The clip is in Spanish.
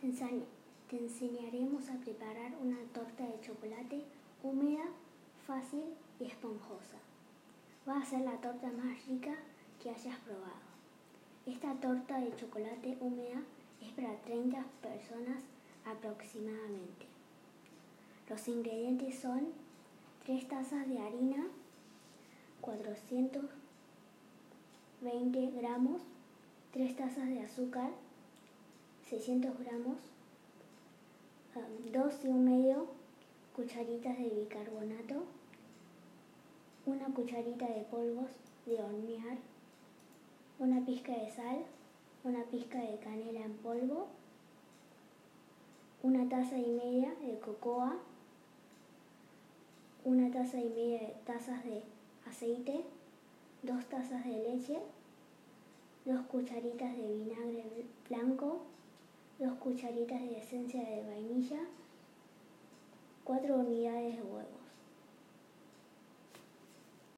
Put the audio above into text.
Te, enseñ- te enseñaremos a preparar una torta de chocolate húmeda, fácil y esponjosa. Va a ser la torta más rica que hayas probado. Esta torta de chocolate húmeda es para 30 personas aproximadamente. Los ingredientes son 3 tazas de harina, 420 gramos, 3 tazas de azúcar, 600 gramos, 2 y un medio cucharitas de bicarbonato, una cucharita de polvos de hornear, una pizca de sal, una pizca de canela en polvo, una taza y media de cocoa, una taza y media de tazas de aceite, dos tazas de leche, dos cucharitas de vinagre blanco, dos cucharitas de esencia de vainilla, cuatro unidades de huevo.